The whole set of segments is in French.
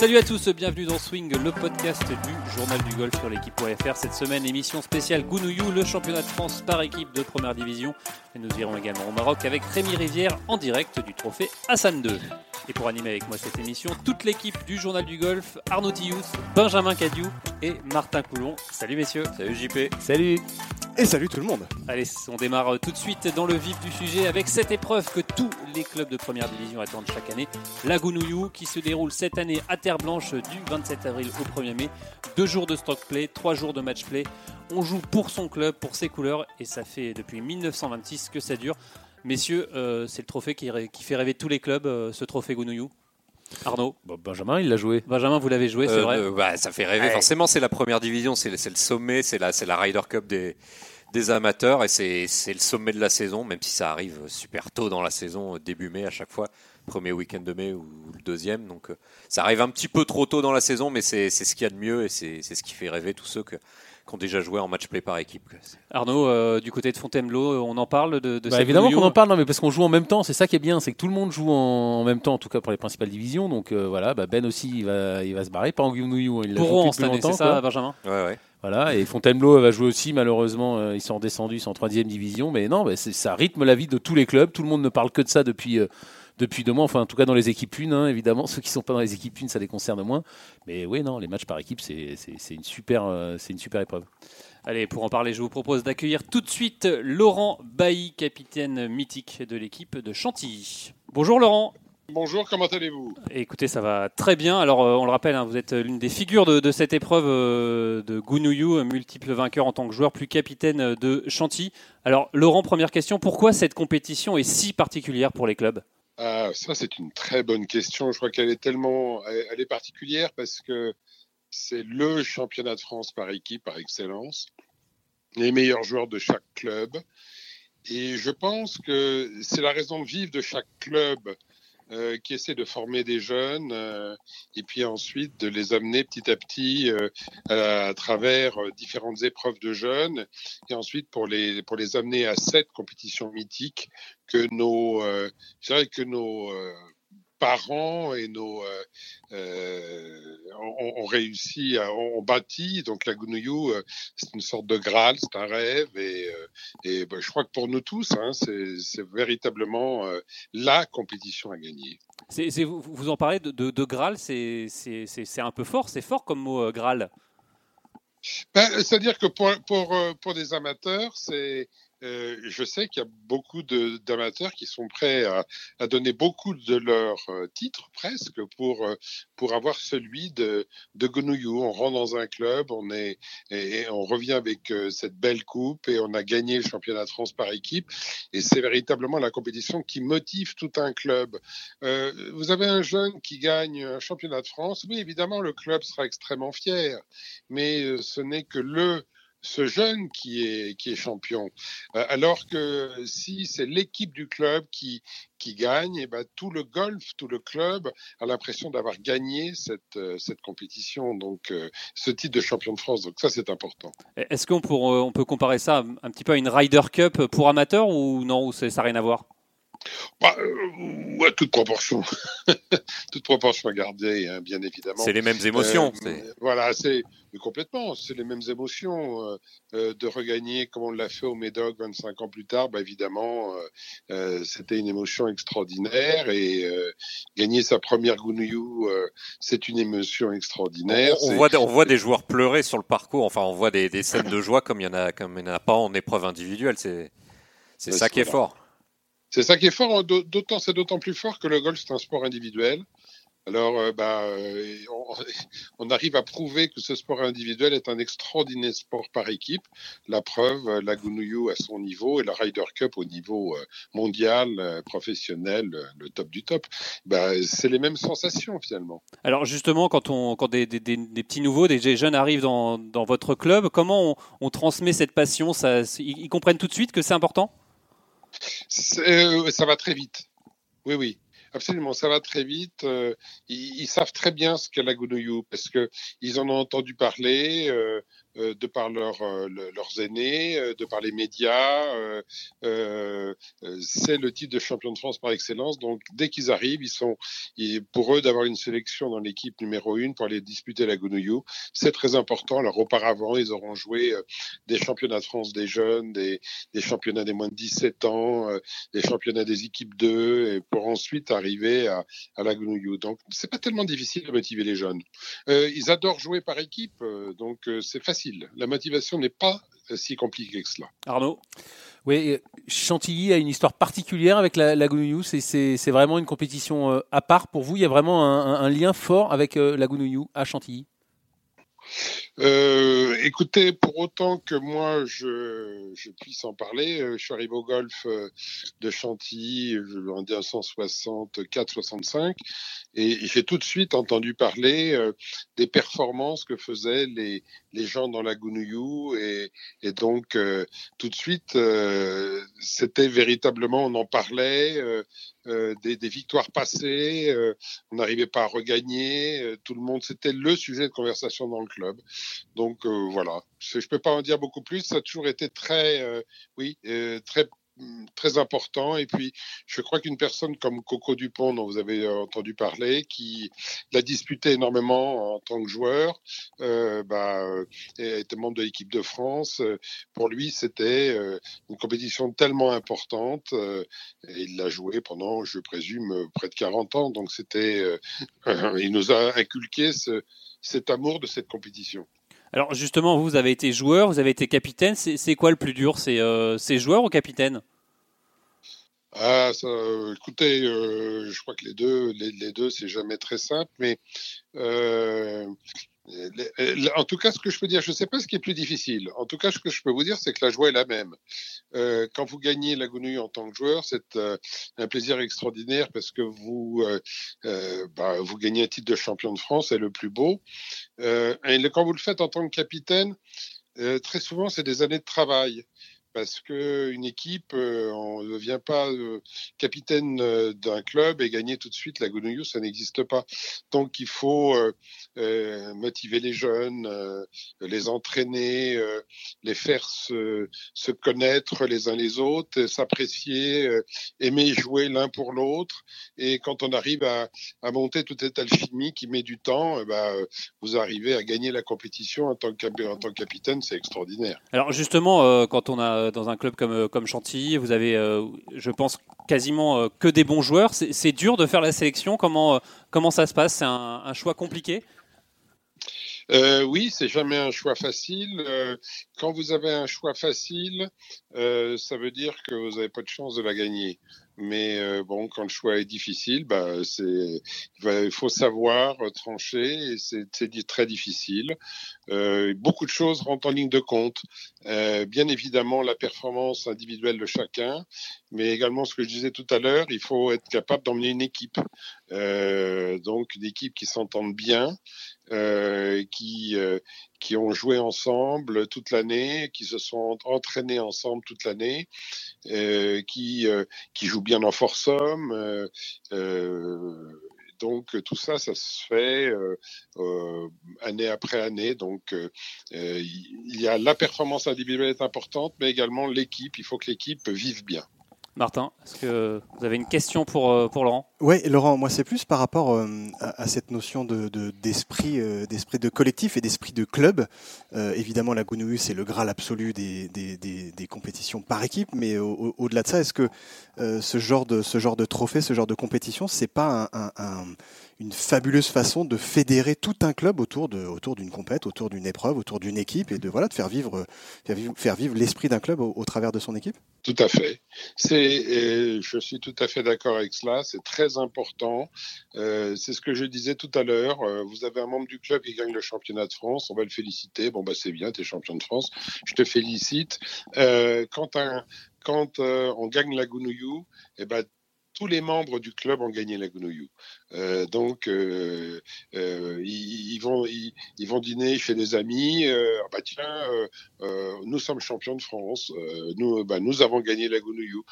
Salut à tous, bienvenue dans Swing, le podcast du journal du golf sur l'équipe.fr. Cette semaine, émission spéciale Gounouyou, le championnat de France par équipe de première division. Et nous irons également au Maroc avec Rémi Rivière en direct du trophée Hassan II. Et pour animer avec moi cette émission, toute l'équipe du journal du golf, Arnaud Tillous, Benjamin Cadiou et Martin Coulon. Salut messieurs. Salut JP. Salut. Et salut tout le monde. Allez, on démarre tout de suite dans le vif du sujet avec cette épreuve que tous les clubs de première division attendent chaque année, la Gounouyou, qui se déroule cette année à Terre Blanche du 27 avril au 1er mai. Deux jours de stock play, trois jours de match play. On joue pour son club, pour ses couleurs, et ça fait depuis 1926 que ça dure. Messieurs, euh, c'est le trophée qui, fait rêver tous les clubs, euh, ce trophée Gounouyou. Arnaud Benjamin, il l'a joué. Benjamin, vous l'avez joué, c'est Euh, vrai euh, bah, ça fait rêver. Forcément, c'est la première division, c'est le, sommet, c'est la, c'est la Ryder Cup des, des amateurs et c'est, c'est le sommet de la saison, même si ça arrive super tôt dans la saison, début mai à chaque fois, premier week-end de mai ou le deuxième. Donc euh, ça arrive un petit peu trop tôt dans la saison, mais c'est, c'est ce qu'il y a de mieux et c'est, c'est ce qui fait rêver tous ceux que- qui ont déjà joué en match play par équipe. Arnaud, euh, du côté de Fontainebleau, on en parle de, de Bah, cette évidemment qu'on en parle, non, mais parce qu'on joue en même temps, c'est ça qui est bien, c'est que tout le monde joue en, en même temps, en tout cas pour les principales divisions. Donc euh, voilà, bah, Ben aussi, il va, il va se barrer, pas en Gounouyou, il l'a Pour joué cette année, c'est ça, quoi. Benjamin? Ouais, ouais. Voilà, et Fontainebleau elle va jouer aussi, malheureusement, euh, ils sont redescendus, ils sont en troisième division, mais non, bah, ça rythme la vie de tous les clubs, tout le monde ne parle que de ça depuis, euh, depuis deux mois, enfin en tout cas dans les équipes une, hein, évidemment, ceux qui ne sont pas dans les équipes une, ça les concerne moins, mais oui, non, les matchs par équipe, c'est une, super, euh, c'est une super épreuve. Allez, pour en parler, je vous propose d'accueillir tout de suite Laurent Bailly, capitaine mythique de l'équipe de Chantilly. Bonjour Laurent. Bonjour, comment allez-vous? Écoutez, ça va très bien. Alors, euh, on le rappelle, hein, vous êtes l'une des figures de, de cette épreuve euh, de Gounouyou, euh, multiple vainqueur en tant que joueur, plus capitaine euh, de Chantilly. Alors, Laurent, première question, pourquoi cette compétition est si particulière pour les clubs? Ah, ça c'est une très bonne question. Je crois qu'elle est tellement, elle est particulière parce que c'est le championnat de France par équipe par excellence, les meilleurs joueurs de chaque club, et je pense que c'est la raison de vivre de chaque club euh, qui essaie de former des jeunes euh, et puis ensuite de les amener petit à petit euh, à, travers euh, différentes épreuves de jeunes et ensuite pour les pour les amener à cette compétition mythique que nos euh, je dirais que nos euh, parents et nos euh, euh, ont, ont réussi, à, ont, ont bâti. Donc la Gounouyou, euh, c'est une sorte de Graal, c'est un rêve. Et, euh, et ben, je crois que pour nous tous, hein, c'est véritablement la compétition à gagner. Vous, vous en parlez de, de- de Graal, c'est un peu fort, c'est fort comme mot Graal. Ben, C'est-à-dire que pour, pour, pour des amateurs, c'est euh, je sais qu'il y a beaucoup d'amateurs qui sont prêts à, donner beaucoup de leurs euh, titres presque pour, euh, pour avoir celui de, de Gounouyou. On rentre dans un club, on, est, et, on revient avec cette belle coupe et on a gagné le championnat de France par équipe. Et c'est véritablement la compétition qui motive tout un club. Vous avez un jeune qui gagne un championnat de France, oui, évidemment, le club sera extrêmement fier, mais ce n'est que le ce jeune qui est, qui est champion. Euh, alors que si c'est l'équipe du club qui, qui gagne, et ben, tout le golf, tout le club a l'impression d'avoir gagné cette, euh, cette compétition, donc euh, ce titre de champion de France. Donc ça, c'est important. Est-ce qu'on peut, on peut comparer ça un petit peu à une Ryder Cup pour amateurs ou non, ça n'a rien à voir? Bah, euh, ouais, toute proportion, toute proportion gardée, hein, bien évidemment. C'est les mêmes émotions. Euh, voilà, c'est complètement, c'est les mêmes émotions euh, de regagner comme on l'a fait au Médoc 25 ans plus tard. Bah, évidemment, c'était une émotion extraordinaire et gagner sa première Gounouyou, euh, c'est une émotion extraordinaire. on, voit des, on voit des joueurs pleurer sur le parcours. Enfin, on voit des, des scènes de joie comme il y en a, comme il n'y en a pas en épreuve individuelle. C'est, c'est Ouais, ça qui est fort. C'est ça qui est fort, d'autant c'est d'autant plus fort que le golf c'est un sport individuel. Alors, euh, bah, euh, on, arrive à prouver que ce sport individuel est un extraordinaire sport par équipe. La preuve, euh, la Gounouyou à son niveau et la Ryder Cup au niveau mondial, professionnel, le top du top. Bah, c'est les mêmes sensations finalement. Alors justement, quand, on, des, petits nouveaux, des jeunes arrivent dans, votre club, comment on, transmet cette passion? Ils, comprennent tout de suite que c'est important? Euh, ça va très vite. Oui, oui. Absolument, ça va très vite. Euh, ils, savent très bien ce qu'est la Gounouyou parce que ils en ont entendu parler. euh, euh, de par leur, euh, leurs aînés, euh, de par les médias. c'est le titre de champion de France par excellence. Donc, dès qu'ils arrivent, ils sont, pour eux, d'avoir une sélection dans l'équipe numéro une pour aller disputer la Gounouillou, c'est très important. Alors, auparavant, ils auront joué des championnats de France des jeunes, des, des championnats des moins de 17 ans, des championnats des équipes 2, et pour ensuite arriver à, à la Gounouillou. Donc, c'est pas tellement difficile de motiver les jeunes. ils adorent jouer par équipe, donc c'est facile la motivation n'est pas si compliquée que cela. Arnaud oui, Chantilly a une histoire particulière avec la, la C'est vraiment une compétition euh, à part pour vous. Il y a vraiment un, lien fort avec euh, la Gounouillou à Chantilly? Euh, écoutez, pour autant que moi je, puisse en parler, je suis arrivé au golf de Chantilly en 1964-65 et j'ai tout de suite entendu parler des performances que faisaient les, les gens dans la Gounouillou et, et donc tout de suite c'était véritablement on en parlait des, des, victoires passées on n'arrivait pas à regagner tout le monde c'était le sujet de conversation dans le club donc voilà je peux pas en dire beaucoup plus ça a toujours été très oui très Mm, très important. Et puis, je crois qu'une personne comme Coco Dupont, dont vous avez euh, entendu parler, qui l'a disputé énormément en tant que joueur, euh, bah, euh, était membre de l'équipe de France. Pour lui, c'était une compétition tellement importante. et il l'a joué pendant, je présume, près de 40 ans. Donc, c'était, il nous a inculqué ce, cet amour de cette compétition. Alors justement, vous avez été joueur, vous avez été capitaine. C'est quoi le plus dur C'est euh, joueur ou capitaine? Ah, écoutez, euh, je crois que les deux, les, deux, c'est jamais très simple, mais euh, en tout cas, ce que je peux dire, je ne sais pas ce qui est plus difficile. En tout cas, ce que je peux vous dire, c'est que la joie est la même. Euh, quand vous gagnez la Gounouille en tant que joueur, c'est euh, un plaisir extraordinaire parce que vous, euh, bah, vous gagnez un titre de champion de France, c'est le plus beau. et quand vous le faites en tant que capitaine, très souvent, c'est des années de travail parce qu'une équipe, euh, on ne devient pas euh, capitaine euh, d'un club et gagner tout de suite la Gounouillou, ça n'existe pas. Donc il faut motiver les jeunes, les entraîner, les faire se, connaître les uns les autres, s'apprécier, aimer jouer l'un pour l'autre. Et quand on arrive à, à, monter toute cette alchimie qui met du temps, bah, vous arrivez à gagner la compétition en tant que, en tant que capitaine, c'est extraordinaire. Alors justement, quand on a euh, dans un club comme, euh, comme Chantilly. Vous avez, euh, je pense, quasiment que des bons joueurs. C'est dur de faire la sélection. Comment, comment ça se passe? C'est un, choix compliqué? Oui, c'est jamais un choix facile. quand vous avez un choix facile, ça veut dire que vous n'avez pas de chance de la gagner. Mais euh, bon, quand le choix est difficile, bah, c'est, il faut savoir trancher et c'est, très difficile. Euh, beaucoup de choses rentrent en ligne de compte. Euh, bien évidemment, la performance individuelle de chacun, mais également ce que je disais tout à l'heure, il faut être capable d'emmener une équipe. Euh, donc, une équipe qui s'entende bien, euh, qui, euh, qui ont joué ensemble toute l'année, qui se sont entraînés ensemble toute l'année, euh, qui, qui jouent bien en force homme. donc tout ça, ça se fait année après année. Donc il y a la performance individuelle est importante, mais également l'équipe. Il faut que l'équipe vive bien. Martin, est-ce que vous avez une question pour, pour Laurent? Oui, Laurent, moi c'est plus par rapport euh, à, cette notion de, d'esprit, euh, d'esprit de collectif et d'esprit de club. évidemment, la Gounouille, c'est le graal absolu des, des, des, compétitions par équipe, mais au, delà de ça, est-ce que ce, genre de, ce genre de trophée, ce genre de compétition, c'est pas un une fabuleuse façon de fédérer tout un club autour autour d'une compète, autour d'une épreuve, autour d'une équipe et de voilà de faire vivre faire vivre, l'esprit d'un club au, travers de son équipe? Tout à fait. Je suis tout à fait d'accord avec cela. C'est très important. Euh, c'est ce que je disais tout à l'heure. Euh, vous avez un membre du club qui gagne le championnat de France. On va le féliciter. Bon bah c'est bien, tu es champion de France. Je te félicite. Euh, quand un, quand on gagne la Gounouillou, eh ben tous les membres du club ont gagné la Gounouillou. Euh, donc, euh, euh, ils, vont, ils, vont dîner chez des amis. Ah bah tiens, nous sommes champions de France. nous, bah, nous avons gagné la Gounouillou.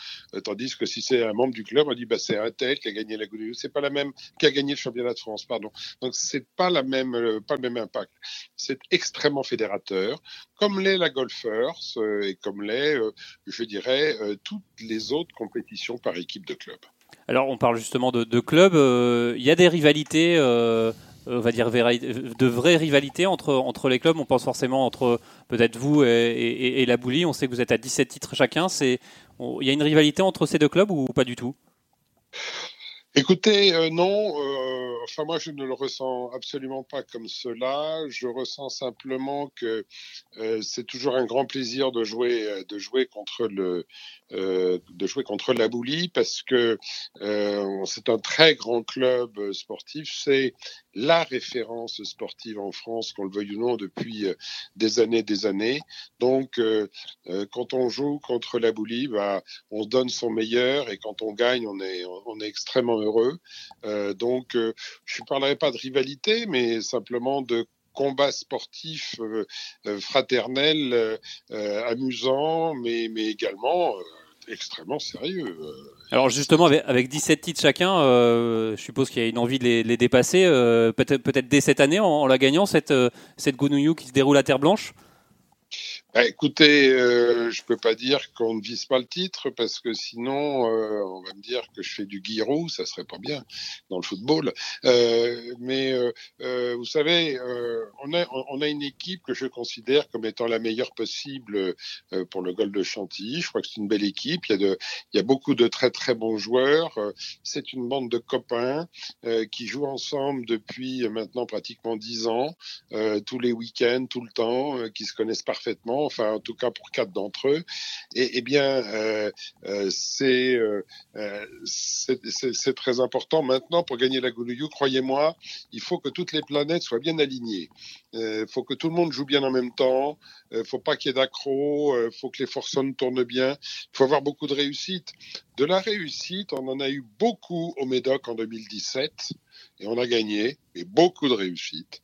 tandis que si c'est un membre du club, on dit bah, c'est un tel qui a gagné la Gounouillou. C'est pas la même qui a gagné le championnat de France, pardon. Donc, c'est pas la même, pas le même impact. C'est extrêmement fédérateur, comme l'est la Golfers et comme l'est, je dirais, toutes les autres compétitions par équipe de club. Alors, on parle justement de, clubs. Euh, il y a des rivalités, euh, on va dire de vraies rivalités entre, entre les clubs. On pense forcément entre peut-être vous et, la Boulie. On sait que vous êtes à 17 titres chacun. Il y a une rivalité entre ces deux clubs ou pas du tout? Écoutez, euh, non, enfin moi je ne le ressens absolument pas comme cela. Je ressens simplement que c'est toujours un grand plaisir de jouer, de jouer contre le, euh, de jouer contre la Boulie parce que euh, c'est un très grand club sportif. C'est la référence sportive en France, qu'on le veuille ou non, depuis euh, des années, des années. Donc, quand on joue contre la Boulie, bah, on donne son meilleur et quand on gagne, on est, on est extrêmement heureux. donc, je ne parlerai pas de rivalité, mais simplement de combat sportif euh, euh, fraternel, euh, amusant, mais, également extrêmement sérieux. Alors justement, avec, 17 titres chacun, je suppose qu'il y a une envie de les, dépasser, peut-être peut dès cette année en, la gagnant, cette, cette Gounouillou qui se déroule à Terre Blanche? Bah, écoutez, euh, je peux pas dire qu'on ne vise pas le titre parce que sinon, euh, on va me dire que je fais du guirou, ça serait pas bien dans le football. Euh, mais euh, vous savez, on a on a une équipe que je considère comme étant la meilleure possible pour le golf de Chantilly. Je crois que c'est une belle équipe. Il y a de il y a beaucoup de très très bons joueurs. C'est une bande de copains qui jouent ensemble depuis maintenant pratiquement dix ans, tous les week-ends, tout le temps, qui se connaissent parfaitement enfin en tout cas pour quatre d'entre eux, et, eh bien euh, euh, euh, c'est très important maintenant pour gagner la Goulouyou. Croyez-moi, il faut que toutes les planètes soient bien alignées. Il faut que tout le monde joue bien en même temps. Il faut pas qu'il y ait d'accro. Il faut que les forçons tournent bien. Il faut avoir beaucoup de réussite. De la réussite, on en a eu beaucoup au Médoc en 2017 et on a gagné, et beaucoup de réussite.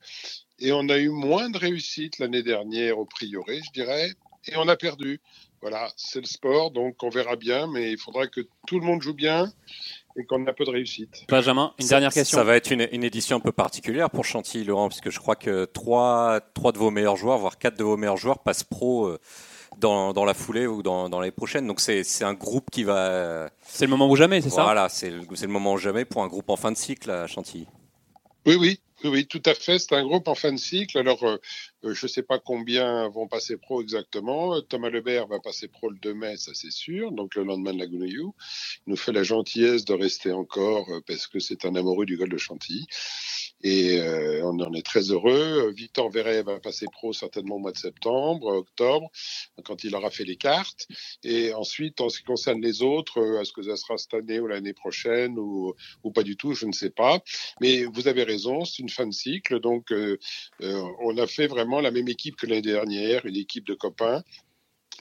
Et on a eu moins de réussite l'année dernière au prioré, je dirais, et on a perdu. Voilà, c'est le sport, donc on verra bien, mais il faudra que tout le monde joue bien et qu'on ait un peu de réussite. Benjamin, une dernière question. Ça va être une, édition un peu particulière pour Chantilly, Laurent, puisque je crois que trois, trois de vos meilleurs joueurs, voire quatre de vos meilleurs joueurs passent pro. Euh, dans, dans, la foulée ou dans, dans les prochaines. Donc c'est un groupe qui va. C'est le moment ou jamais, c'est ça? Voilà, c'est le, le, moment ou jamais pour un groupe en fin de cycle à Chantilly. Oui, oui, oui, tout à fait. C'est un groupe en fin de cycle. Alors, euh, euh, je ne sais pas combien vont passer pro exactement. Thomas Lebert va passer pro le 2 mai, ça c'est sûr. Donc, le lendemain de la Gounayou. Il nous fait la gentillesse de rester encore euh, parce que c'est un amoureux du golf de Chantilly. Et euh, on en est très heureux. Victor Verret va passer pro certainement au mois de septembre, octobre, quand il aura fait les cartes. Et ensuite, en ce qui concerne les autres, euh, est-ce que ça sera cette année ou l'année prochaine ou, ou, pas du tout, je ne sais pas. Mais vous avez raison, c'est une fin de cycle. Donc, euh, on a fait vraiment la même équipe que l'année dernière, une équipe de copains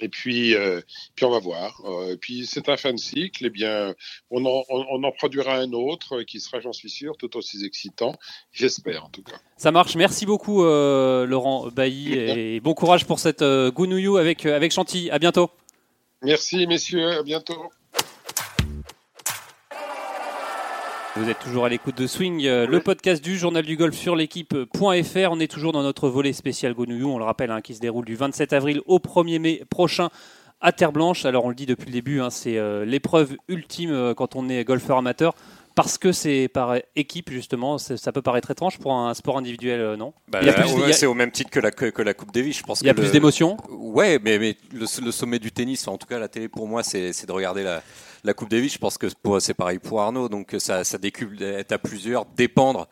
et puis, euh, puis on va voir. Euh, puis c'est un fin de cycle. Et eh bien, on en, on en produira un autre qui sera, j'en suis sûr, tout aussi excitant. J'espère en tout cas. Ça marche. Merci beaucoup, euh, Laurent Bailly, et bon courage pour cette Gounouillou avec avec Chantilly. À bientôt. Merci, messieurs. À bientôt. Vous êtes toujours à l'écoute de Swing, euh, le podcast du journal du golf sur l'équipe.fr. On est toujours dans notre volet spécial Gonouyou, on le rappelle, hein, qui se déroule du 27 avril au 1er mai prochain à Terre Blanche. Alors on le dit depuis le début, hein, c'est euh, l'épreuve ultime euh, quand on est golfeur amateur. Parce que c'est par équipe, justement, ça peut paraître étrange pour un sport individuel, non? Bah, C'est au même titre que la, que, la Coupe Davis, je pense. Il y a plus d'émotion Ouais, mais, mais le, sommet du tennis, en tout cas la télé, pour moi, c'est de regarder la, la Coupe Davis, je pense que c'est pareil pour Arnaud. Donc ça, ça décuple d'être à plusieurs, dépendre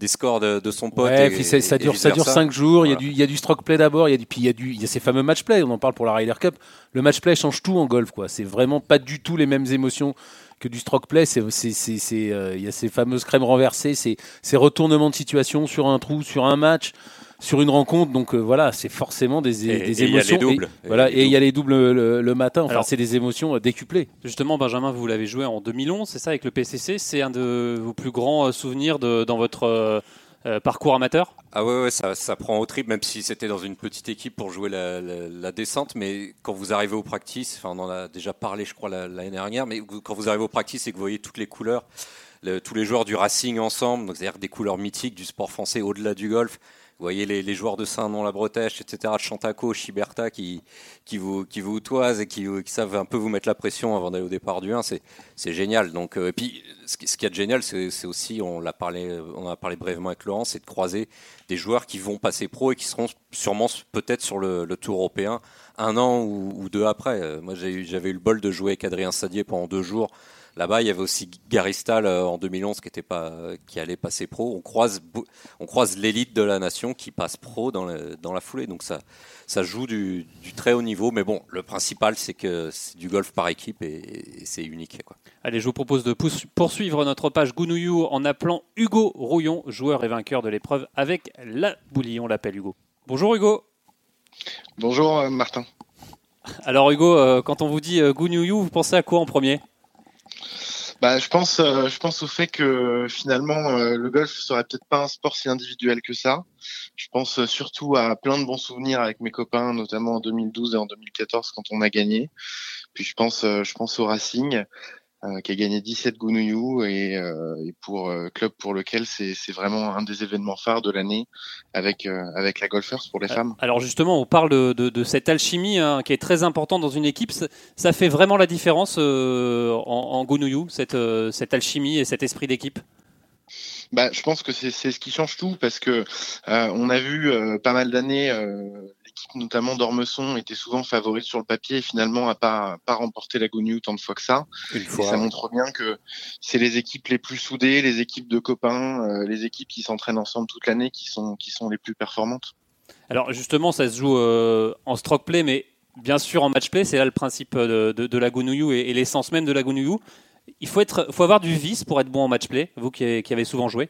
des scores de, son pote. Ouais, puis ça, dure, ça dure 5 jours. Il, y a du, il y a du stroke play d'abord, il y a du, puis il y a du, il y a ces fameux match play. On en parle pour la Ryder Cup. Le match play change tout en golf, quoi. C'est vraiment pas du tout les mêmes émotions que du stroke play. C'est, euh, il y a ces fameuses crèmes renversées, ces, ces retournements de situation sur un trou, sur un match sur une rencontre. Donc voilà, c'est forcément des, Et- des et il y a les émotions. doubles. Et, voilà, Et il y a les doubles le, le matin. Enfin, Alors- c'est des émotions euh, décuplées. Justement, Benjamin, vous l'avez joué en 2011, c'est ça, avec le PCC. C'est un de vos plus grands euh, souvenirs de- dans votre euh, euh, parcours amateur? Ah ouais, ouais ça, ça prend au trip, même si c'était dans une petite équipe pour jouer la, la- la descente. Mais quand vous arrivez au practice, enfin, on en a déjà parlé, je crois, la- l'année dernière, mais quand vous arrivez au practice et que vous voyez toutes les couleurs, le- tous les joueurs du Racing ensemble, donc c'est-à-dire des couleurs mythiques du sport français au-delà du golf. Vous voyez les, joueurs de Saint-Nom-la-Bretèche, etc., Chantaco, Chiberta, qui, qui, vous, qui vous toisent et qui, savent un peu vous mettre la pression avant d'aller au départ du 1. C'est, génial. Donc, euh, et puis, ce qui, est génial, c'est, aussi, on, l'a parlé, on a parlé brièvement avec Laurent, c'est de croiser des joueurs qui vont passer pro et qui seront sûrement peut-être sur le, tour européen un an ou, ou deux après. Euh, Moi, j'avais eu le bol de jouer avec Adrien Sadier pendant deux jours. Là-bas, il y avait aussi Gary Stahl euh, en 2011 qui, était pas, qui allait passer pro. On croise, beau- on croise l'élite de la nation qui passe pro dans, le- dans la foulée. Donc ça, ça joue du, du très haut niveau. Mais bon, le principal, c'est que c'est du golf par équipe et, et c'est unique. Quoi. Allez, je vous propose de poursuivre notre page Gounouillou en appelant Hugo Rouillon, joueur et vainqueur de l'épreuve avec la boulie. On l'appelle Hugo. Bonjour Hugo. Bonjour euh, Martin. Alors Hugo, euh, quand on vous dit Gounouillou, vous pensez à quoi en premier? Bah, je pense, euh, je pense au fait que finalement euh, le golf serait peut-être pas un sport si individuel que ça. Je pense euh, surtout à plein de bons souvenirs avec mes copains, notamment en 2012 et en 2014 quand on a gagné. Puis je pense, euh, je pense au Racing euh, qui a gagné 17 Gounouillou et, euh, et pour euh, club pour lequel c'est vraiment un des événements phares de l'année avec euh, avec la Golfers pour les femmes. Alors justement, on parle de, de- de cette alchimie hein, qui est très importante dans une équipe. Ça, ça fait vraiment la différence euh, en, en Gounouillou, cette, euh, cette alchimie et cet esprit d'équipe? Bah, je pense que c'est c'est ce qui change tout parce que euh, on a vu euh, pas mal d'années notamment d'Ormesson était souvent favorite sur le papier et finalement a pas pas remporté la Gonu tant de fois que ça. Une Et ça montre bien que c'est les équipes les plus soudées, les équipes de copains, euh, les équipes qui s'entraînent ensemble toute l'année qui sont qui sont les plus performantes. Alors justement, ça se joue euh, en stroke play, mais bien sûr en match play, c'est là le principe de, de, de la Gounouillou et, et l'essence même de la Gounouillou. Il faut, être, faut avoir du vice pour être bon en match play, vous qui, qui avez souvent joué.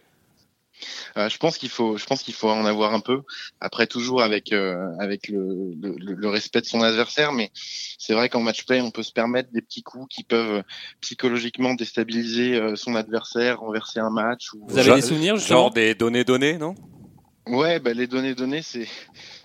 Euh, je pense qu'il faut, je pense qu'il faut en avoir un peu. Après, toujours avec euh, avec le, le, le respect de son adversaire, mais c'est vrai qu'en match play, on peut se permettre des petits coups qui peuvent psychologiquement déstabiliser euh, son adversaire, renverser un match. Ou, Vous avez des souvenirs justement Genre des données données, non? Ouais, bah, les données données, c'est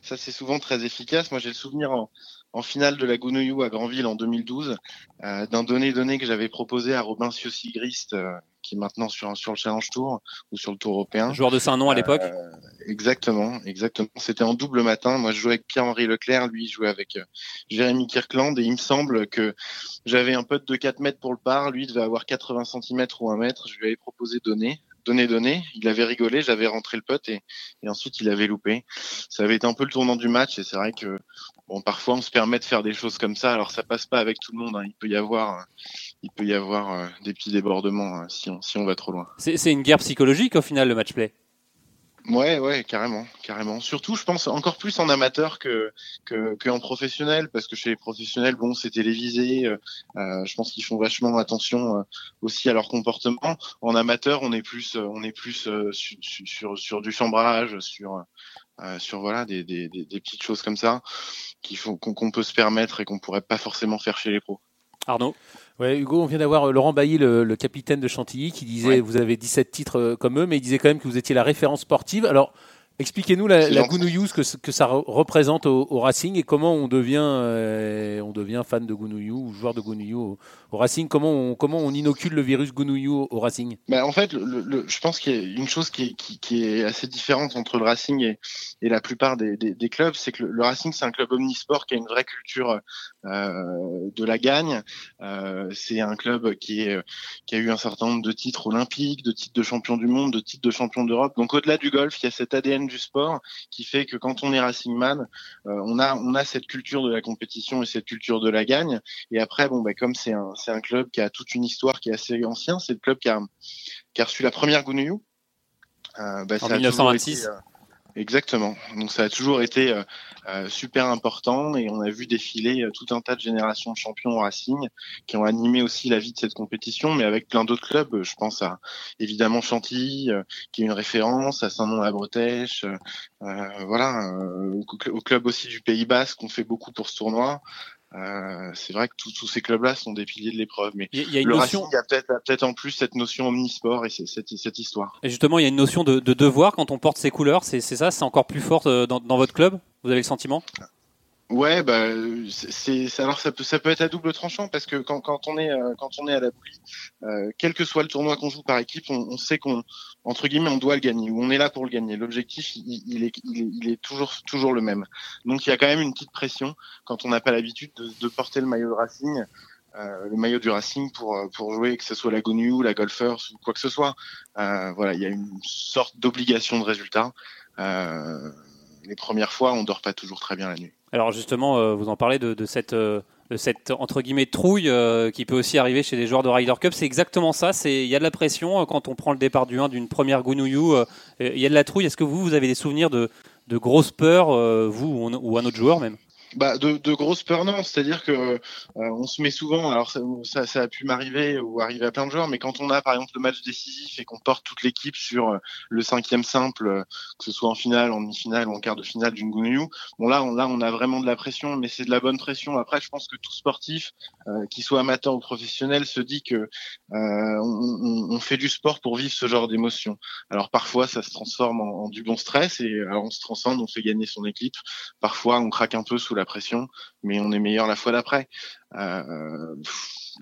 ça, c'est souvent très efficace. Moi, j'ai le souvenir en, en finale de la Gounouillou à Granville en 2012 euh, d'un donné donné que j'avais proposé à Robin Sigrist, euh, qui est maintenant sur sur le Challenge Tour ou sur le Tour européen. Joueur de Saint-Nom à l'époque. Euh, exactement, exactement. C'était en double matin. Moi, je jouais avec Pierre-Henri Leclerc, lui, il jouait avec euh, Jérémy Kirkland, et il me semble que j'avais un putt de 4 mètres pour le par. Lui, devait avoir 80 cm ou 1 mètre. Je lui avais proposé donner, donner, donner. Il avait rigolé, j'avais rentré le putt et, et ensuite il avait loupé. Ça avait été un peu le tournant du match et c'est vrai que bon, parfois on se permet de faire des choses comme ça. Alors ça passe pas avec tout le monde. hein. Il peut y avoir, il peut y avoir euh, des petits débordements euh, si on si on va trop loin. C'est une guerre psychologique au final, le match play? Ouais, ouais, carrément, carrément. Surtout, je pense encore plus en amateur que que, que en professionnel, parce que chez les professionnels, bon, c'est télévisé. euh, je pense qu'ils font vachement attention euh, aussi à leur comportement. En amateur, on est plus, on est plus euh, sur, sur sur du chambrage, sur sur voilà des, des, des, des petites choses comme ça qu'il faut qu'on qu'on peut se permettre et qu'on pourrait pas forcément faire chez les pros. Arnaud Ouais, Hugo, on vient d'avoir euh, Laurent Bailly, le, le capitaine de Chantilly, qui disait Ouais. vous avez 17 titres euh, comme eux, mais il disait quand même que vous étiez la référence sportive. Alors, expliquez-nous la, la ce que, que ça re- représente au, au Racing et comment on devient, euh, on devient fan de Gounouillou ou joueur de Gounouillou au, au Racing. Comment on, comment on inocule le virus Gounouillou au, au Racing? Bah, en fait, le, le- le- je pense qu'il y a une chose qui est, qui, qui est assez différente entre le Racing et, et la plupart des, des, des clubs, c'est que le, le Racing, c'est un club omnisport qui a une vraie culture euh, de la gagne. Euh, c'est un club qui, est, qui a eu un certain nombre de titres olympiques, de titres de champion du monde, de titres de champion d'Europe. Donc au-delà du golf, il y a cet ADN du sport qui fait que quand on est Racing Man, euh, on, a, on a cette culture de la compétition et cette culture de la gagne. Et après, bon, bah, comme c'est un, c'est un club qui a toute une histoire qui est assez ancien, c'est le club qui a, qui a reçu la première Gounouillou. Euh, bah, En ça a toujours 1926. été, euh, Exactement. Donc ça a toujours été euh, euh, super important et on a vu défiler euh, tout un tas de générations de champions au Racing qui ont animé aussi la vie de cette compétition, mais avec plein d'autres clubs. Je pense à évidemment Chantilly, qui est une référence, à Saint-Nom-la-Bretèche, voilà, au, club aussi du Pays Basque, qu'on fait beaucoup pour ce tournoi. Euh, c'est vrai que tous ces clubs-là sont des piliers de l'épreuve, mais il y a une le notion... Racing a peut-être peut en plus cette notion omnisport et cette, cette histoire. Et justement, il y a une notion de, de devoir quand on porte ses couleurs. C'est ça, c'est encore plus fort euh, dans, dans votre club? Vous avez le sentiment? Ouais, bah, c'est alors ça peut ça peut être à double tranchant parce que quand, quand on est euh, quand on est à la boulie, euh, quel que soit le tournoi qu'on joue par équipe, on, on sait qu'on entre guillemets on doit le gagner ou on est là pour le gagner. L'objectif il, est, il, est, il est toujours toujours le même. Donc il y a quand même une petite pression quand on n'a pas l'habitude de, de, porter le maillot de Racing. Euh, le maillot du Racing pour pour jouer que ce soit la Gonu, la Golfers ou quoi que ce soit. Euh, voilà, il y a une sorte d'obligation de résultat. Euh, les premières fois, on dort pas toujours très bien la nuit. Alors justement, euh, vous en parlez de, cette, euh, cette entre guillemets trouille euh, qui peut aussi arriver chez les joueurs de Ryder Cup. C'est exactement ça. C'est il y a de la pression quand on prend le départ du 1 d'une première Gunuyu. Il y a de la trouille. Est-ce que vous, vous avez des souvenirs de, de grosses peurs, vous ou un autre joueur même? Bah, de, de grosses non. C'est-à-dire que euh, on se met souvent, alors ça, ça, a pu m'arriver ou arriver à plein de joueurs, mais quand on a par exemple le match décisif et qu'on porte toute l'équipe sur euh, le cinquième simple, euh, que ce soit en finale, en demi-finale ou en quart de finale d'une Gounouillou, bon là on, là on a vraiment de la pression, mais c'est de la bonne pression. Après, je pense que tout sportif, euh, qu'il soit amateur ou professionnel, se dit que on, fait du sport pour vivre ce genre d'émotion. Alors parfois ça se transforme en, en, du bon stress et alors on se transcende, on fait gagner son équipe. Parfois on craque un peu sous la pression, mais on est meilleur la fois d'après. Euh,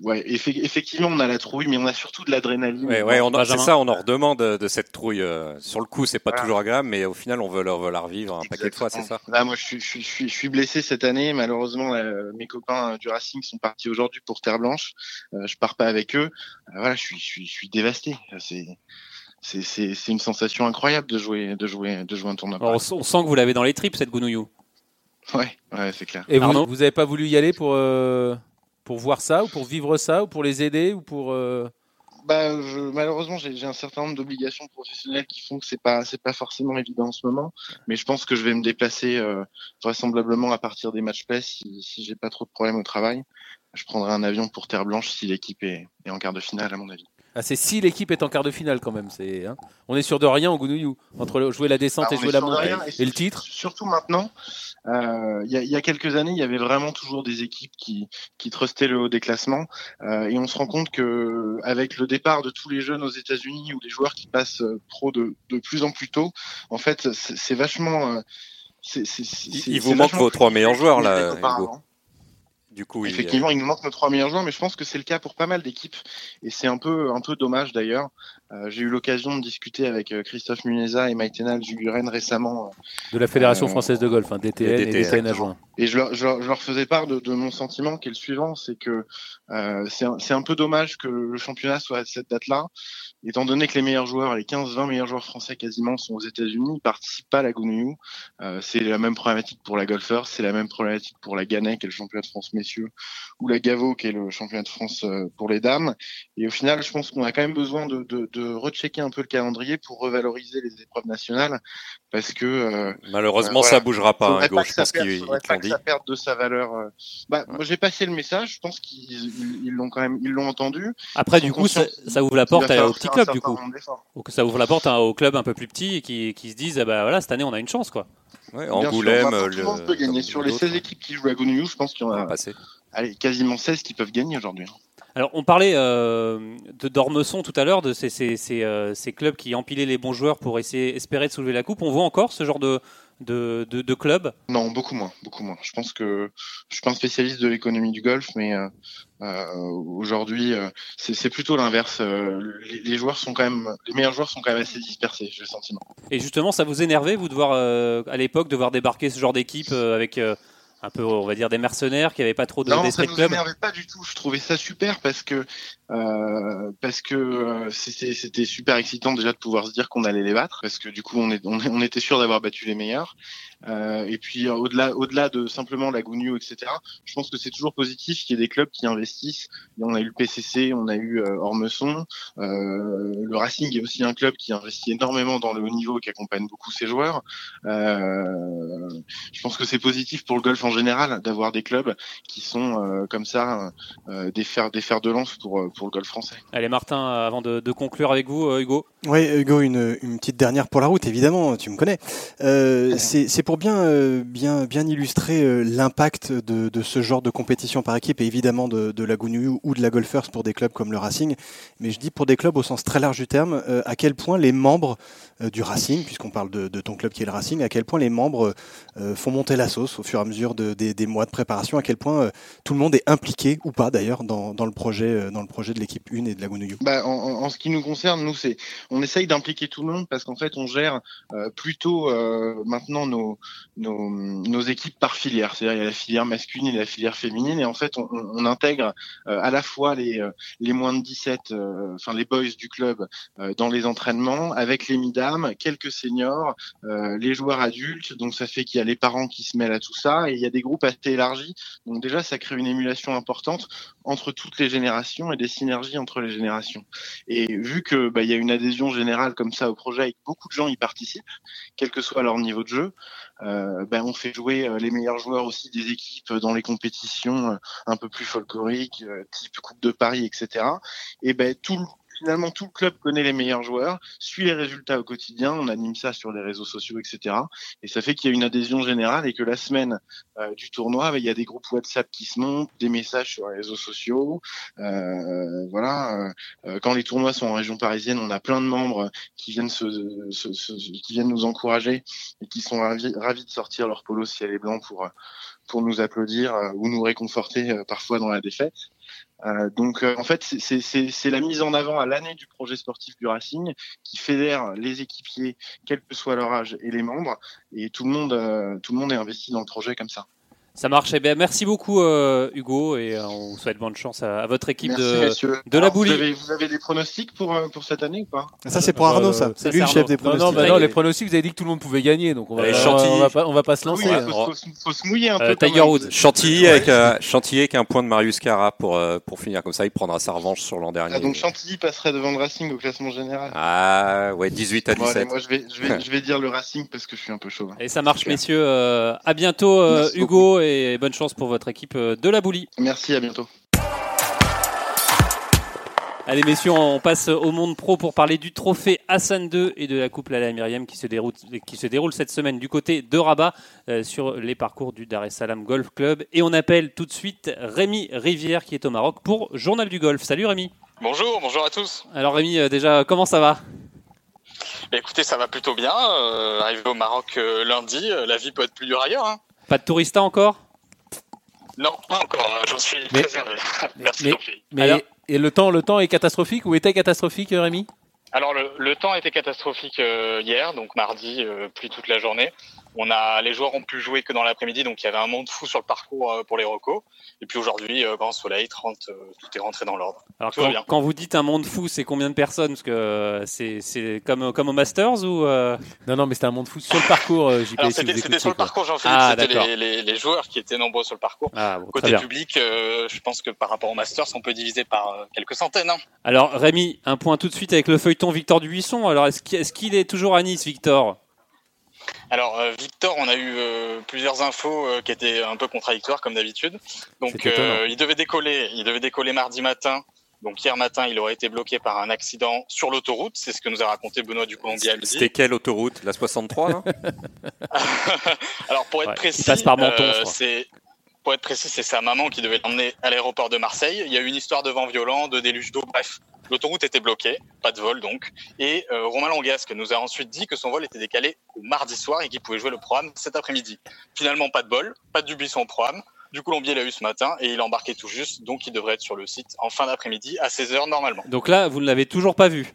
ouais, effectivement, on a la trouille, mais on a surtout de l'adrénaline. Ouais, ouais, c'est ça, on en redemande de cette trouille. Euh, sur le coup, c'est pas toujours agréable, mais au final, on veut, veut la revivre un paquet de fois, c'est ça Là, moi, je suis, je, suis, je suis blessé cette année. Malheureusement, mes copains du Racing sont partis aujourd'hui pour Terre Blanche. Euh, je pars pas avec eux. Euh, voilà, je suis, je suis, je suis dévasté. C'est c'est une sensation incroyable de jouer, de jouer, de jouer un tournoi. on, sent que vous l'avez dans les tripes cette Gounouillou. Ouais, ouais, c'est clair. Et vous, vous avez pas voulu y aller pour euh, pour voir ça ou pour vivre ça ou pour les aider ou pour euh bah, je, malheureusement, j'ai un certain nombre d'obligations professionnelles qui font que c'est pas c'est pas forcément évident en ce moment. Mais je pense que je vais me déplacer euh, vraisemblablement à partir des matchs play si si j'ai pas trop de problèmes au travail. Je prendrai un avion pour Terre Blanche si l'équipe est, est en quart de finale à mon avis. Ah, c'est si l'équipe est en quart de finale quand même. C'est, hein. on est sûr de rien au Gounouillou entre jouer la descente ah, et jouer la montée et, le titre. Surtout maintenant, euh, il y, a, quelques années, il y avait vraiment toujours des équipes qui qui trustaient le haut des classements euh, et on se rend compte que avec le départ de tous les jeunes aux États-Unis ou les joueurs qui passent euh, pro de, de plus en plus tôt, en fait, c'est vachement. il vous manque vos trois meilleurs joueurs là. Du coup, effectivement, il... nous manque nos trois meilleurs joueurs, mais je pense que c'est le cas pour pas mal d'équipes, et c'est un peu un peu dommage d'ailleurs. Euh, j'ai eu l'occasion de discuter avec euh, Christophe Muneza et Maïtena Juguren récemment. de la Fédération euh, française de golf, hein, DTN, et DTN adjoint. Et je leur, je, leur, faisais part de, de, mon sentiment qui est le suivant, c'est que euh, c'est un, un, peu dommage que le championnat soit à cette date-là, étant donné que les meilleurs joueurs, les 15-20 meilleurs joueurs français quasiment sont aux États-Unis, ils participent pas à la. Euh, c'est la même problématique pour la Golfer, c'est la même problématique pour la Gannet qui est le championnat de France messieurs, ou la Gavo qui est le championnat de France euh, pour les dames. Et au final, je pense qu'on a quand même besoin de, de, de rechecker un peu le calendrier pour revaloriser les épreuves nationales, parce que euh, malheureusement ça bougera pas. Hein, je pense qu'ils pas que ça perde de sa valeur. Bah, moi j'ai passé le message, je pense qu'ils l'ont quand même, ils l'ont entendu. Après du coup, ça, ça ouvre la porte au petit club du coup. que ça ouvre la porte hein, au club un peu plus petit et qui, qui se disent ah bah voilà cette année on a une chance quoi. Ouais, Angoulême, sûr, le... monde peut gagner sur les 16 équipes qui jouent à Gounouillou, je pense qu'il y en a allez, quasiment 16 qui peuvent gagner aujourd'hui. Alors, on parlait euh, de Dormesson tout à l'heure, de ces, ces, ces, euh, ces, clubs qui empilaient les bons joueurs pour essayer, espérer de soulever la coupe. On voit encore ce genre de, de, de, club Non, beaucoup moins, beaucoup moins. Je pense que je suis pas un spécialiste de l'économie du golf, mais euh, euh aujourd'hui, euh, c'est plutôt l'inverse. Euh, les, les, joueurs sont quand même, les meilleurs joueurs sont quand même assez dispersés, j'ai le sentiment. Et justement, ça vous énervait, vous, de voir à l'époque de voir débarquer ce genre d'équipe avec un peu, on va dire, des mercenaires qui n'avaient pas trop de Non, ça ne m'énervait pas du tout. Je trouvais ça super parce que euh, parce que euh, c'était super excitant déjà de pouvoir se dire qu'on allait les battre parce que du coup on est on, était sûr d'avoir battu les meilleurs Euh, et puis au-delà, au-delà de simplement la Gouniou, etc. Je pense que c'est toujours positif qu'il y ait des clubs qui investissent. on a eu le PCC, on a eu Ormesson, le Racing est aussi un club qui investit énormément dans le haut niveau et qui accompagne beaucoup ses joueurs. je pense que c'est positif pour le golf en général d'avoir des clubs qui sont comme ça des fers, des fers de lance pour pour le golf français. Allez Martin, avant de, de conclure avec vous, Hugo. Oui, Hugo, une, une, petite dernière pour la route, évidemment, tu me connais. Euh, c'est pour bien, euh, bien, bien illustrer euh, l'impact de, ce genre de compétition par équipe, et évidemment de, la Gounouille ou de la Golfers pour des clubs comme le Racing. Mais je dis pour des clubs au sens très large du terme, euh, à quel point les membres du Racing, puisqu'on parle de, ton club qui est le Racing, à quel point les membres font monter la sauce au fur et à mesure de, des, des mois de préparation, à quel point tout le monde est impliqué, ou pas d'ailleurs, dans, dans, le projet, dans le projet de l'équipe 1 et de la Gounouille. Bah, en, ce qui nous concerne, nous, c'est on essaye d'impliquer tout le monde parce qu'en fait, on gère plutôt maintenant nos, nos, nos, équipes par filière. C'est-à-dire, il y a la filière masculine et la filière féminine, et en fait, on, on intègre euh, à la fois les, les moins de 17, enfin les boys du club dans les entraînements, avec les midames, quelques seniors, les joueurs adultes. Donc, ça fait qu'il y a les parents qui se mêlent à tout ça, et il y a des groupes assez élargis. Donc, déjà, ça crée une émulation importante entre toutes les générations et des synergies entre les générations. Et vu que bah, il y a une adhésion générale comme ça au projet et que beaucoup de gens y participent, quel que soit leur niveau de jeu, euh, ben on fait jouer euh, les meilleurs joueurs aussi des équipes dans les compétitions euh, un peu plus folkloriques, type Coupe de Paris, etc. Et ben tout finalement tout le club connaît les meilleurs joueurs, suit les résultats au quotidien, on anime ça sur les réseaux sociaux, etc. Et ça fait qu'il y a une adhésion générale et que la semaine euh, du tournoi, ben, il y a des groupes WhatsApp qui se montent, des messages sur les réseaux sociaux. Euh, voilà. Euh, quand les tournois sont en région parisienne, on a plein de membres qui viennent se, qui viennent nous encourager et qui sont ravis, ravis de sortir leur polo ciel et blanc pour pour nous applaudir ou nous réconforter parfois dans la défaite. Euh, donc euh, en fait, c'est la mise en avant à l'année du projet sportif du Racing qui fédère les équipiers, quel que soit leur âge, et les membres. Et tout le monde, euh, tout le monde est investi dans le projet comme ça. Ça marche. Eh bien, merci beaucoup, euh, Hugo, et euh, on souhaite bonne chance à, à votre équipe merci, de, de la boulie. Vous avez, vous avez, des pronostics pour, euh, pour cette année ou pas? Ça, c'est pour Arnaud, ça. C'est lui le chef des pronostics. Non, non, bah non, les pronostics, vous avez dit que tout le monde pouvait gagner, donc on va, on, on va, pas, on va pas se lancer. Oui, il faut, faut, faut, se mouiller un peu. Tiger Woods. Chantilly avec, euh, Chantilly avec un point de Marius Cara pour, pour finir comme ça. Il prendra sa revanche sur l'an dernier. Ah, donc Chantilly passerait devant le Racing au classement général. Ah, ouais, 18 à 17. Bon, allez, moi, je vais, je, vais, je vais dire le Racing parce que je suis un peu chaud. Et ça marche, messieurs. à bientôt, Hugo, et bonne chance pour votre équipe euh, de la Boulie. Merci, à bientôt. Allez messieurs, on passe au monde pro pour parler du trophée Hassan 2 et de la coupe Lala Myriam qui se déroule, qui se déroule cette semaine du côté de Rabat euh, sur les parcours du Dar es Salaam Golf Club. Et on appelle tout de suite Rémi Rivière qui est au Maroc pour Journal du Golf. Salut Rémi. Bonjour, bonjour à tous. Alors Rémi, euh, déjà, comment ça va? Écoutez, ça va plutôt bien. arrivé au Maroc lundi, la vie peut être plus dure ailleurs. Hein. Pas de touristas encore? Non, pas encore. Hein, j'en suis mais, très Merci, mais, Alors, et le temps, le temps est catastrophique ou était catastrophique, Rémi? Alors, le, le, temps était catastrophique euh, hier, donc mardi, euh, pluie toute la journée. On a, les joueurs ont pu jouer que dans l'après-midi, donc il y avait un monde fou sur le parcours euh, pour les recos. Et puis aujourd'hui, euh, grand soleil, 30, euh, tout est rentré dans l'ordre. Alors quand, quand, vous dites un monde fou, c'est combien de personnes? Parce que c'est comme, comme au Masters ou Non, non, mais c'était un monde fou sur le parcours. C'était sur le parcours, Jean-Philippe. Ah, c'était les, les, les, joueurs qui étaient nombreux sur le parcours. Ah, bon, Côté public, je pense que par rapport au Masters, on peut diviser par quelques centaines. Hein. Alors Rémi, un point tout de suite avec le feuilleton Victor Dubuisson. Alors est-ce qu'il est, qu est, toujours à Nice, Victor? Alors euh, Victor, on a eu euh, plusieurs infos euh, qui étaient un peu contradictoires comme d'habitude. Donc il devait décoller, il devait décoller mardi matin. Donc hier matin, il aurait été bloqué par un accident sur l'autoroute. C'est ce que nous a raconté Benoît du Colombier. C'était quelle autoroute? La 63 Alors pour être ouais, précis, passe par Menton, c'est pour être précis, c'est sa maman qui devait l'emmener à l'aéroport de Marseille. Il y a eu une histoire de vent violent, de déluge d'eau, bref. L'autoroute était bloquée, pas de vol donc. Et euh, Romain Langasque nous a ensuite dit que son vol était décalé au mardi soir et qu'il pouvait jouer le programme cet après-midi. Finalement, pas de bol, pas de Dubuisson au programme. Du Colombier l'a eu ce matin et il a embarqué tout juste, donc il devrait être sur le site en fin d'après-midi à 16h normalement. Donc là, vous ne l'avez toujours pas vu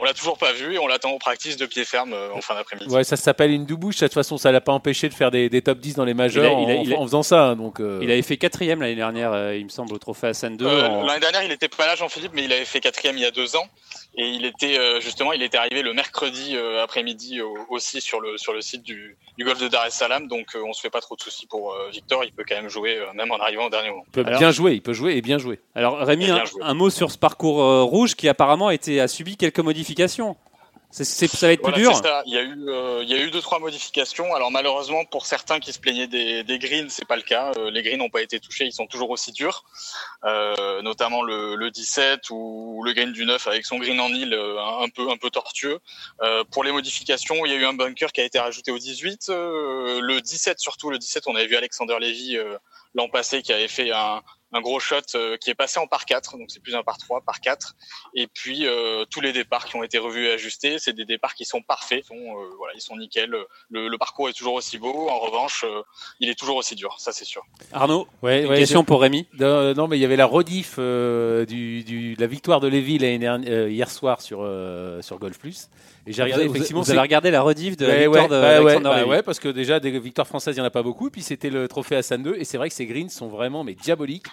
on l'a toujours pas vu et on l'attend en practice de pied ferme euh, en fin d'après-midi. Ouais, ça s'appelle une douche. De toute façon, ça l'a pas empêché de faire des, des top 10 dans les majeurs Il a- il a- en, il a- en faisant ça. hein, donc, euh, Il avait fait quatrième l'année dernière, euh, il me semble, au trophée Hassan 2. Euh, en- L'année dernière, il était pas là, Jean-Philippe, mais il avait fait quatrième il y a deux ans. Et il était euh, justement, il était arrivé le mercredi euh, après-midi au- aussi sur le sur le site du, du golf de Dar es Salaam. Donc euh, on se fait pas trop de soucis pour euh, Victor. Il peut quand même jouer euh, même en arrivant au dernier moment. il peut Alors- bien jouer. Il peut jouer et bien jouer. Alors Rémi, un, joué. un mot sur ce parcours euh, rouge qui apparemment a, été, a subi quelques modifications. C'est- ça va être Voilà, plus dur. ça. Il y a eu, euh, il y a eu deux trois modifications. Alors malheureusement pour certains qui se plaignaient des, des greens, c'est pas le cas. Euh, les greens n'ont pas été touchés, ils sont toujours aussi durs. Euh, notamment le, le 17 ou le green du 9 avec son green en île euh, un, peu un peu tortueux. Pour les modifications, il y a eu un bunker qui a été rajouté au 18, euh, le 17 surtout. Le 17, on avait vu Alexander Levy euh, l'an passé qui avait fait un, un gros shot euh, qui est passé en par 4, donc c'est plus un par 3, par 4. Et puis euh, tous les départs qui ont été revus et ajustés, c'est des départs qui sont parfaits, ils sont, euh, voilà, ils sont nickel. Le, le parcours est toujours aussi beau. En revanche, euh, il est toujours aussi dur, ça c'est sûr. Arnaud, Ouais, une ouais, question pour Rémi. Non, non, mais il y avait la rediff euh, du, du- de la victoire de Lévy euh, hier soir sur, euh, sur Golf Plus. Et j'ai regardé vous, effectivement. vous avez regardé la rediff de la victoire ouais, de bah ouais, bah ouais, parce que déjà des victoires françaises, il n'y en a pas beaucoup. Et puis c'était le trophée Hassan 2. Et c'est vrai que ces greens sont vraiment mais diaboliques.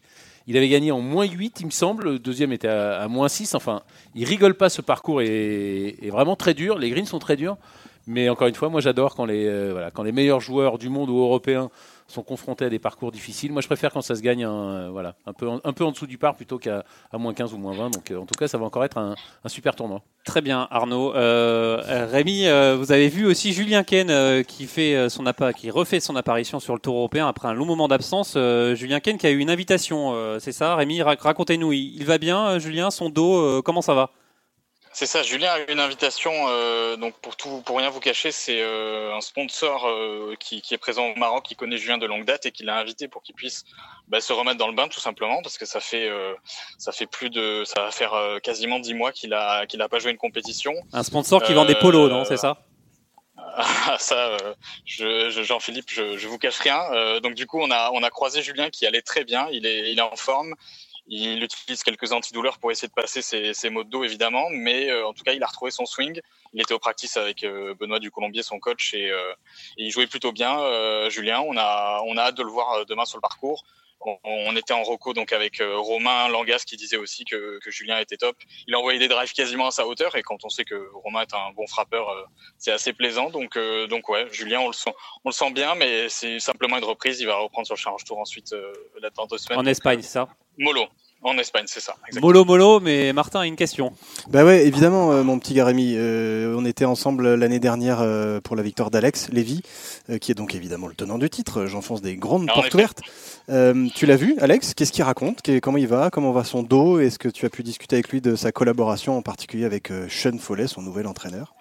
Il avait gagné en moins 8, il me semble. Le deuxième était à, moins 6. Enfin, il rigole pas. Ce parcours est, est vraiment très dur. Les greens sont très durs. Mais encore une fois, moi j'adore quand les, euh, voilà, quand les meilleurs joueurs du monde ou européens sont confrontés à des parcours difficiles. Moi je préfère quand ça se gagne un, euh, peu, en- dessous du par plutôt qu'à moins 15 ou moins 20. Donc euh, en tout cas, ça va encore être un, super tournoi. Très bien, Arnaud. Euh, Rémi, vous avez vu aussi Julien Ken qui fait son qui refait son apparition sur le Tour européen après un long moment d'absence. Julien Ken qui a eu une invitation, c'est ça, Rémi Ra- Racontez-nous. Il, va bien, Julien? Son dos, comment ça va? C'est ça, Julien a eu une invitation, euh, donc pour tout, pour rien vous cacher, c'est euh, un sponsor euh, qui, qui est présent au Maroc, qui connaît Julien de longue date et qui l'a invité pour qu'il puisse bah, se remettre dans le bain tout simplement, parce que ça fait, ça fait plus de, ça va faire quasiment dix mois qu'il a, qu'il a pas joué une compétition. Un sponsor qui vend des polos, non C'est ça? Ah, ça, euh, je, je- Jean-Philippe, je, je vous cache rien. Euh, donc du coup, on a, on a croisé Julien qui allait très bien. Il est, il est en forme. Il utilise quelques antidouleurs pour essayer de passer ses, ses maux de dos, évidemment. Mais euh, en tout cas, il a retrouvé son swing. Il était au practice avec euh, Benoît du Colombier, son coach, et, euh, et il jouait plutôt bien. Julien, on a, on a hâte de le voir demain sur le parcours. On, on était en reco donc avec euh, Romain Langas qui disait aussi que, que Julien était top. Il envoyait des drives quasiment à sa hauteur et quand on sait que Romain est un bon frappeur, euh, c'est assez plaisant. Donc, euh, donc ouais, Julien, on le sent, on le sent bien, mais c'est simplement une reprise. Il va reprendre sur le Challenge Tour ensuite là dans deux semaines. En Espagne, ça? Molo, en Espagne, c'est ça. exactement. Molo, molo, mais Martin a une question. Bah ouais, évidemment, euh, mon petit gars Rémi. Euh, on était ensemble l'année dernière euh, pour la victoire d'Alex Lévy, euh, qui est donc évidemment le tenant du titre. J'enfonce des grandes En portes effet. ouvertes. Euh, tu l'as vu, Alex? Qu'est-ce qu'il raconte? Comment il va? Comment va son dos? Est-ce que tu as pu discuter avec lui de sa collaboration, en particulier avec euh, Sean Follet, son nouvel entraîneur?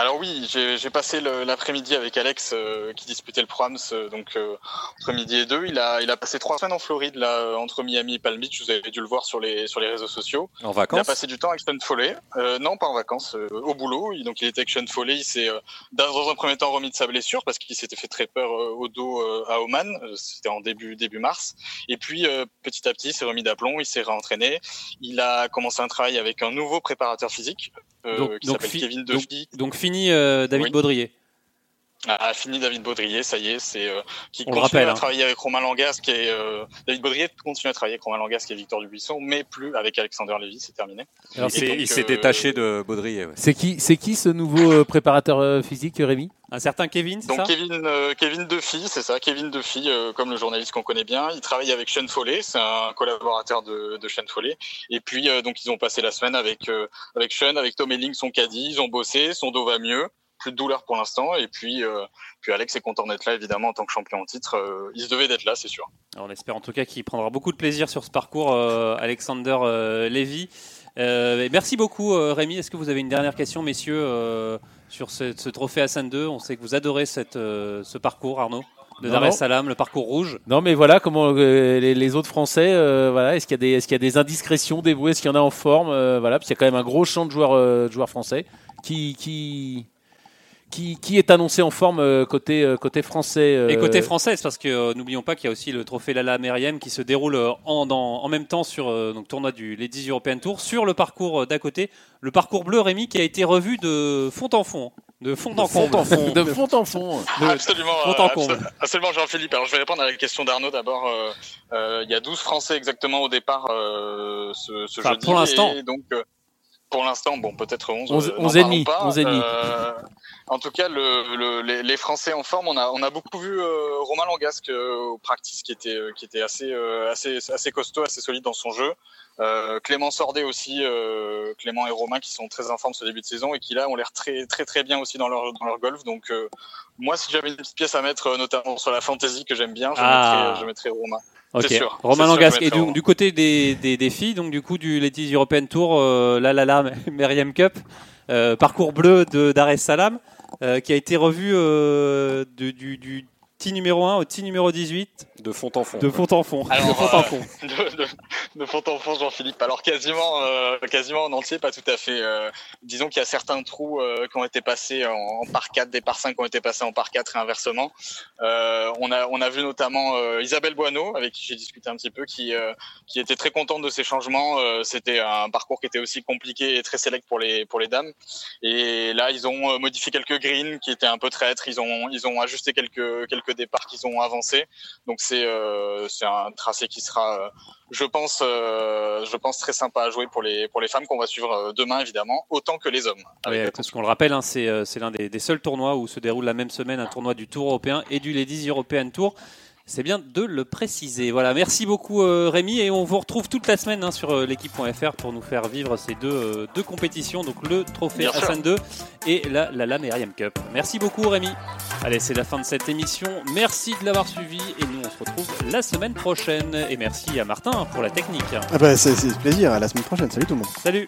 Alors oui, j'ai passé l'après-midi avec Alex euh, qui disputait le Proams euh, donc euh, entre midi et deux. Il a il a passé trois semaines en Floride là euh, entre Miami et Palm Beach. Vous avez dû le voir sur les sur les réseaux sociaux. En Il a vacances passé du temps avec Sean Foley. Euh, non, pas en vacances, euh, au boulot. Il- Donc il était avec Sean Foley. Il s'est euh, dans un premier temps remis de sa blessure parce qu'il s'était fait très peur euh, au dos euh, à Oman. C'était en début début mars. Et puis euh, petit à petit, il s'est remis d'aplomb. Il s'est réentraîné. Il a commencé un travail avec un nouveau préparateur physique euh, Donc- qui s'appelle Kevin donc- Duffy. Donc fini euh, David Oui. Baudrier. A fini David Baudrier, ça y est, c'est euh, qui On continue rappelle, à hein. travailler avec Romain Langas, qui est euh, David Baudrier continue à travailler avec Romain Langas, qui est Victor Dubuisson, mais plus avec Alexander Lévy, c'est terminé. Alors, Il s'est- donc, il s'est euh, détaché de Baudrier. ouais. C'est qui, c'est qui ce nouveau euh, préparateur euh, physique, Rémi? Un certain Kevin, c'est Donc ça? Kevin, euh, Kevin Duffy, c'est ça, Kevin Duffy, euh, comme le journaliste qu'on connaît bien, il travaille avec Sean Foley, c'est un collaborateur de, de Sean Foley. Et puis euh, donc ils ont passé la semaine avec euh, avec Sean, avec Tom Elling, son caddie, ils ont bossé, son dos va mieux, plus de douleur pour l'instant. Et puis euh, puis Alex est content d'être là évidemment en tant que champion en titre. Euh, il se devait d'être là, c'est sûr. Alors, on espère en tout cas qu'il prendra beaucoup de plaisir sur ce parcours, euh, Alexander euh, Lévy. Euh, et merci beaucoup, euh, Rémi. Est-ce que vous avez une dernière question, messieurs, euh, sur ce, ce trophée Hassan 2 On sait que vous adorez cette, euh, ce parcours, Arnaud, de Dar es Salaam, le parcours rouge. Non, mais voilà, comment euh, les, les autres Français, euh, voilà, est-ce qu'il y a des, est-ce qu'il y a des indiscrétions, des bruits, est-ce qu'il y en a en forme, euh, voilà, parce qu'il y a quand même un gros champ de joueurs, euh, de joueurs français qui, qui, qui, qui est annoncé en forme euh, côté, euh, côté français euh, Et côté française, parce que euh, n'oublions pas qu'il y a aussi le trophée Lala Meriem qui se déroule en, dans- en même temps sur euh, donc tournoi du Ladies European Tour sur le parcours d'à côté, le parcours bleu Rémi qui a été revu de fond en fond, de fond en fond comble. en fond. De fond en fond. Absolument, fond euh, en comble. absolu- absolument Jean-Philippe. Alors je vais répondre à la question d'Arnaud d'abord. Euh, euh, il y a 12 Français exactement au départ euh, ce, ce Enfin, jeudi. pour l'instant. Donc euh, pour l'instant, bon, peut-être 11. Onze- euh, n'en onze et demi, en tout cas, le, le- les, les Français en forme, on a, on a beaucoup vu euh, Romain Langasque euh, au practice qui était, euh, qui était assez, euh, assez, assez costaud, assez solide dans son jeu. Euh, Clément Sordet aussi, euh, Clément et Romain qui sont très en forme ce début de saison et qui là ont l'air très très très bien aussi dans leur dans leur golf. Donc euh, moi, si j'avais une petite pièce à mettre, notamment sur la fantasy que j'aime bien, je, Ah. mettrais, je mettrais Romain. Ok. Sûr. Romain Langasque. Et du, du côté des, des, des filles, donc du coup du Ladies European Tour, euh, la la la Meriem Cup, euh, parcours bleu de Dar es Salaam, qui a été revu euh, du T numéro 1 au T numéro 18 De fond en fond. de fond en fond. Alors, de fond en fond. de, de, de fond en fond, Jean-Philippe. Alors quasiment, euh, quasiment en entier, pas tout à fait. Euh, disons qu'il y a certains trous euh, qui ont été passés en, en par 4, des par 5 qui ont été passés en par 4 et inversement. Euh, on a, on a vu notamment euh, Isabelle Boineau, avec qui j'ai discuté un petit peu, qui, euh, qui était très contente de ces changements. Euh, C'était un parcours qui était aussi compliqué et très sélect pour les, pour les dames. Et là, ils ont euh, modifié quelques greens qui étaient un peu traîtres. Ils ont, ils ont ajusté quelques, quelques départs qu'ils ont avancés. Donc c'est, euh, c'est un tracé qui sera, euh, je pense, euh, je pense très sympa à jouer pour les, pour les femmes qu'on va suivre demain évidemment, autant que les hommes. Avec Ouais, la parce qu'on le rappelle, hein, c'est c'est l'un des, des seuls tournois où se déroule la même semaine un tournoi du Tour européen et du Ladies European Tour. C'est bien de le préciser. Voilà, merci beaucoup euh, Rémi et on vous retrouve toute la semaine hein, sur euh, l'équipe.fr pour nous faire vivre ces deux, euh, deux compétitions, donc le trophée Bien sûr. Hassan 2 et la, la, Cup. Merci beaucoup Rémi. Allez, c'est la fin de cette émission. Merci de l'avoir suivi et nous on se retrouve la semaine prochaine. Et merci à Martin pour la technique. Ah bah, c'est c'est plaisir, à la semaine prochaine. Salut tout le monde. Salut